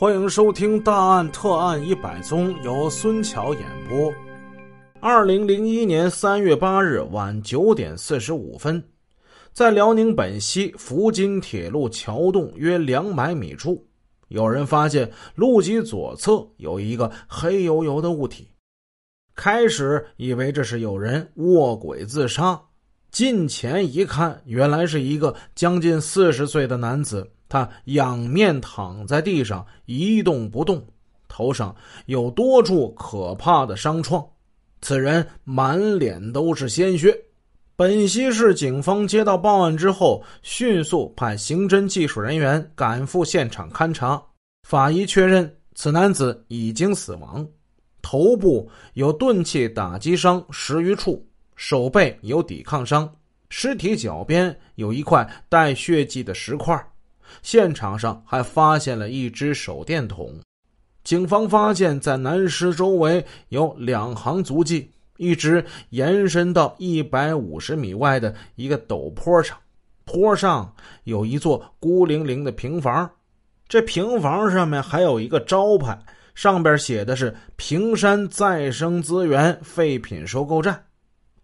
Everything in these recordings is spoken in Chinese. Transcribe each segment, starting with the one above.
欢迎收听《大案特案一百宗》，由孙桥演播。二零零一年三月八日晚九点四十五分，在辽宁本溪福津铁路桥洞约两百米处，有人发现路基左侧有一个黑油油的物体。开始以为这是有人卧轨自杀，近前一看，原来是一个将近四十岁的男子。他仰面躺在地上一动不动，头上有多处可怕的伤创，此人满脸都是鲜血。本溪市警方接到报案之后，迅速派刑侦技术人员赶赴现场勘查。法医确认，此男子已经死亡，头部有钝器打击伤十余处，手背有抵抗伤，尸体脚边有一块带血迹的石块。现场上还发现了一只手电筒，警方发现，在男尸周围有两行足迹，一直延伸到一百五十米外的一个陡坡上。坡上有一座孤零零的平房，这平房上面还有一个招牌，上边写的是“平山再生资源废品收购站”。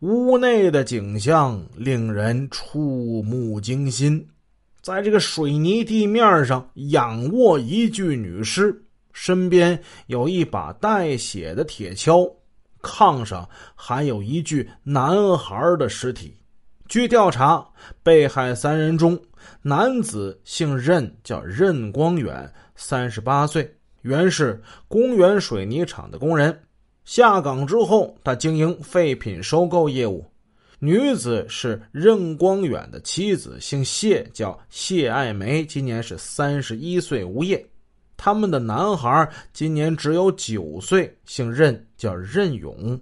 屋内的景象令人触目惊心。在这个水泥地面上仰卧一具女尸，身边有一把带血的铁锹，炕上还有一具男孩的尸体。据调查，被害三人中，男子姓任，叫任光远，三十八岁，原是公园水泥厂的工人。下岗之后，他经营废品收购业务。女子是任光远的妻子，姓谢，叫谢爱梅，今年是三十一岁，无业。他们的男孩今年只有九岁，姓任，叫任勇。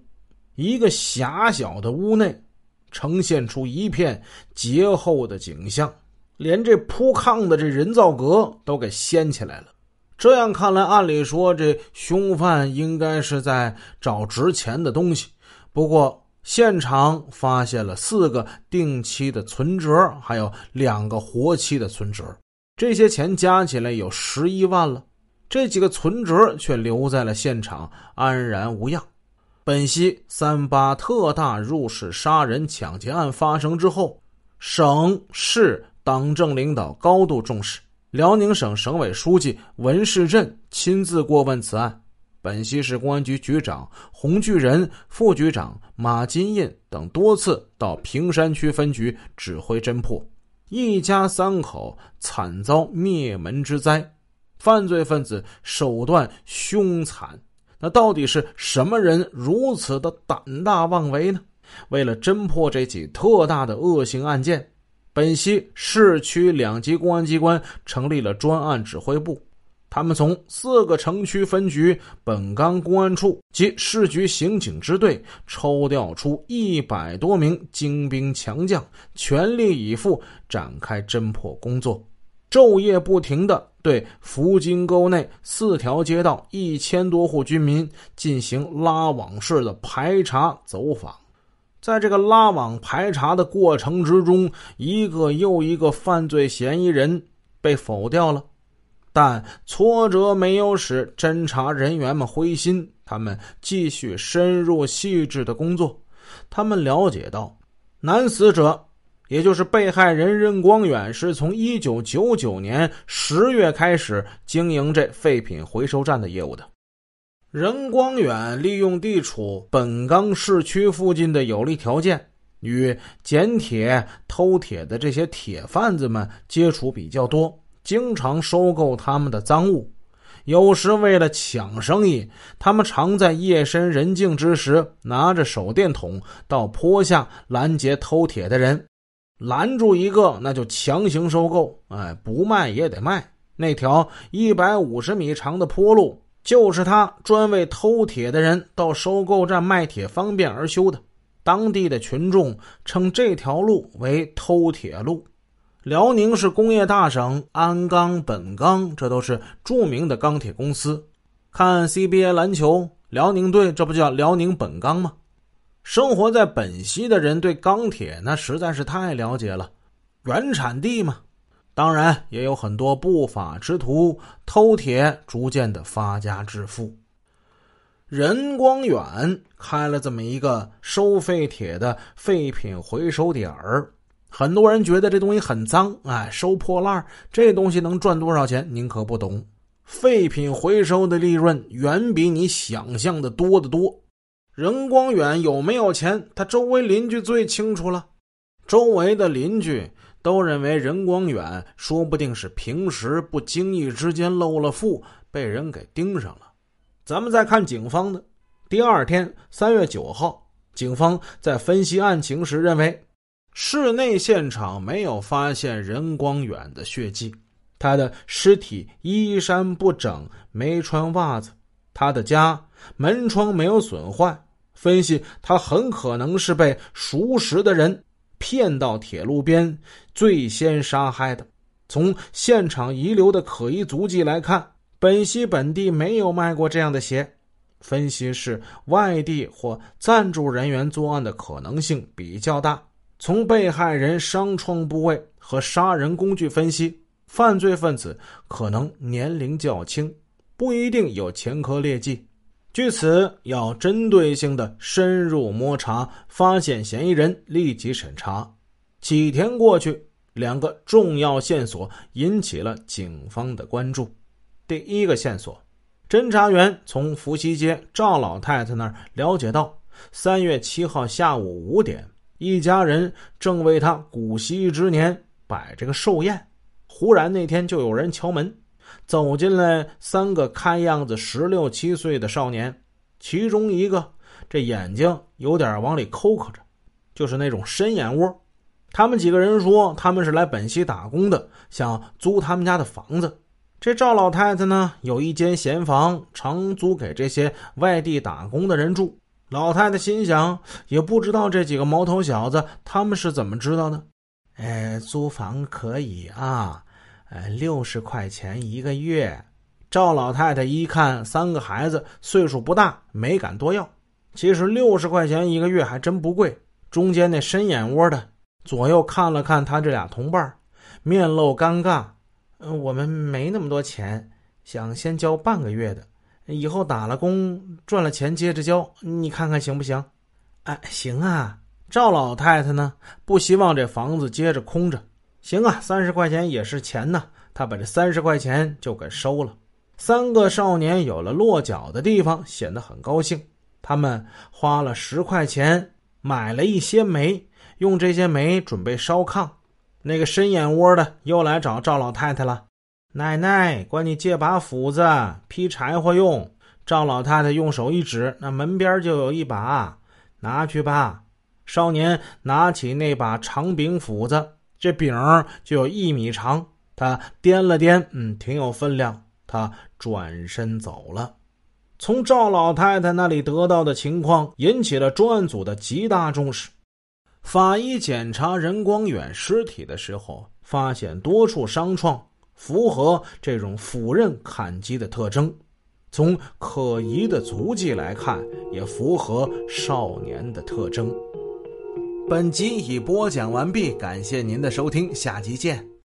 一个狭小的屋内，呈现出一片劫后的景象，连这铺炕的这人造革都给掀起来了。这样看来，按理说这凶犯应该是在找值钱的东西，不过。现场发现了四个定期的存折，还有两个活期的存折，这些钱加起来有十一万了。这几个存折却留在了现场，安然无恙。本溪三八特大入室杀人抢劫案发生之后，省市党政领导高度重视，辽宁省省委书记文世镇亲自过问此案。本溪市公安局局长洪巨仁、副局长马金印等多次到平山区分局指挥侦破，一家三口惨遭灭门之灾，犯罪分子手段凶残。那到底是什么人如此的胆大妄为呢？为了侦破这起特大的恶性案件，本溪市区两级公安机关成立了专案指挥部。他们从四个城区分局、本钢公安处及市局刑警支队抽调出一百多名精兵强将，全力以赴展开侦破工作，昼夜不停地对福津沟内四条街道一千多户居民进行拉网式的排查走访。在这个拉网排查的过程之中，一个又一个犯罪嫌疑人被否掉了。但挫折没有使侦查人员们灰心，他们继续深入细致的工作。他们了解到，男死者，也就是被害人任光远，是从一九九九年十月开始经营这废品回收站的业务的。任光远利用地处本钢市区附近的有利条件，与捡铁、偷铁的这些铁贩子们接触比较多。经常收购他们的赃物，有时为了抢生意，他们常在夜深人静之时，拿着手电筒到坡下拦截偷铁的人，拦住一个，那就强行收购。哎，不卖也得卖。那条一百五十米长的坡路，就是他专为偷铁的人到收购站卖铁方便而修的。当地的群众称这条路为“偷铁路”。辽宁是工业大省，鞍钢、本钢，这都是著名的钢铁公司。看 CBA 篮球，辽宁队这不叫辽宁本钢吗？生活在本溪的人对钢铁那实在是太了解了，原产地嘛。当然，也有很多不法之徒偷铁，逐渐的发家致富。任光远开了这么一个收废铁的废品回收点儿，很多人觉得这东西很脏，哎，收破烂这东西能赚多少钱？您可不懂，废品回收的利润远比你想象的多得多。任光远有没有钱？他周围邻居最清楚了，周围的邻居。都认为任光远说不定是平时不经意之间露了富，被人给盯上了。咱们再看警方的，第二天三月九号，警方在分析案情时认为，室内现场没有发现任光远的血迹，他的尸体衣衫不整，没穿袜子，他的家门窗没有损坏，分析他很可能是被熟识的人。骗到铁路边，最先杀害的。从现场遗留的可疑足迹来看，本溪本地没有卖过这样的鞋。分析是外地或赞助人员作案的可能性比较大。从被害人伤创部位和杀人工具分析，犯罪分子可能年龄较轻，不一定有前科劣迹。据此，要针对性的深入摸查，发现嫌疑人，立即审查。几天过去，两个重要线索引起了警方的关注。第一个线索，侦查员从伏羲街赵老太太那儿了解到，三月七号下午五点，一家人正为他古稀之年摆这个寿宴，忽然那天就有人敲门。走进来三个看样子十六七岁的少年，其中一个这眼睛有点往里抠抠着，就是那种深眼窝。他们几个人说他们是来本溪打工的，想租他们家的房子。这赵老太太呢有一间闲房，常租给这些外地打工的人住。老太太心想，也不知道这几个毛头小子他们是怎么知道的。哎，租房可以啊。呃，六十块钱一个月。赵老太太一看三个孩子岁数不大，没敢多要。其实六十块钱一个月还真不贵。中间那深眼窝的左右看了看他这俩同伴，面露尴尬。嗯，我们没那么多钱，想先交半个月的，以后打了工赚了钱接着交。你看看行不行？哎，行啊。赵老太太呢，不希望这房子接着空着。行啊，三十块钱也是钱呐。他把这三十块钱就给收了。三个少年有了落脚的地方，显得很高兴。他们花了十块钱买了一些煤，用这些煤准备烧炕。那个深眼窝的又来找赵老太太了：“奶奶，管你借把斧子劈柴火用。”赵老太太用手一指，那门边就有一把，拿去吧。少年拿起那把长柄斧子。这柄就有一米长，他掂了掂，嗯，挺有分量。他转身走了。从赵老太太那里得到的情况引起了专案组的极大重视。法医检查任光远尸体的时候，发现多处伤创，符合这种斧刃砍击的特征。从可疑的足迹来看，也符合少年的特征。本集已播讲完毕，感谢您的收听，下集见。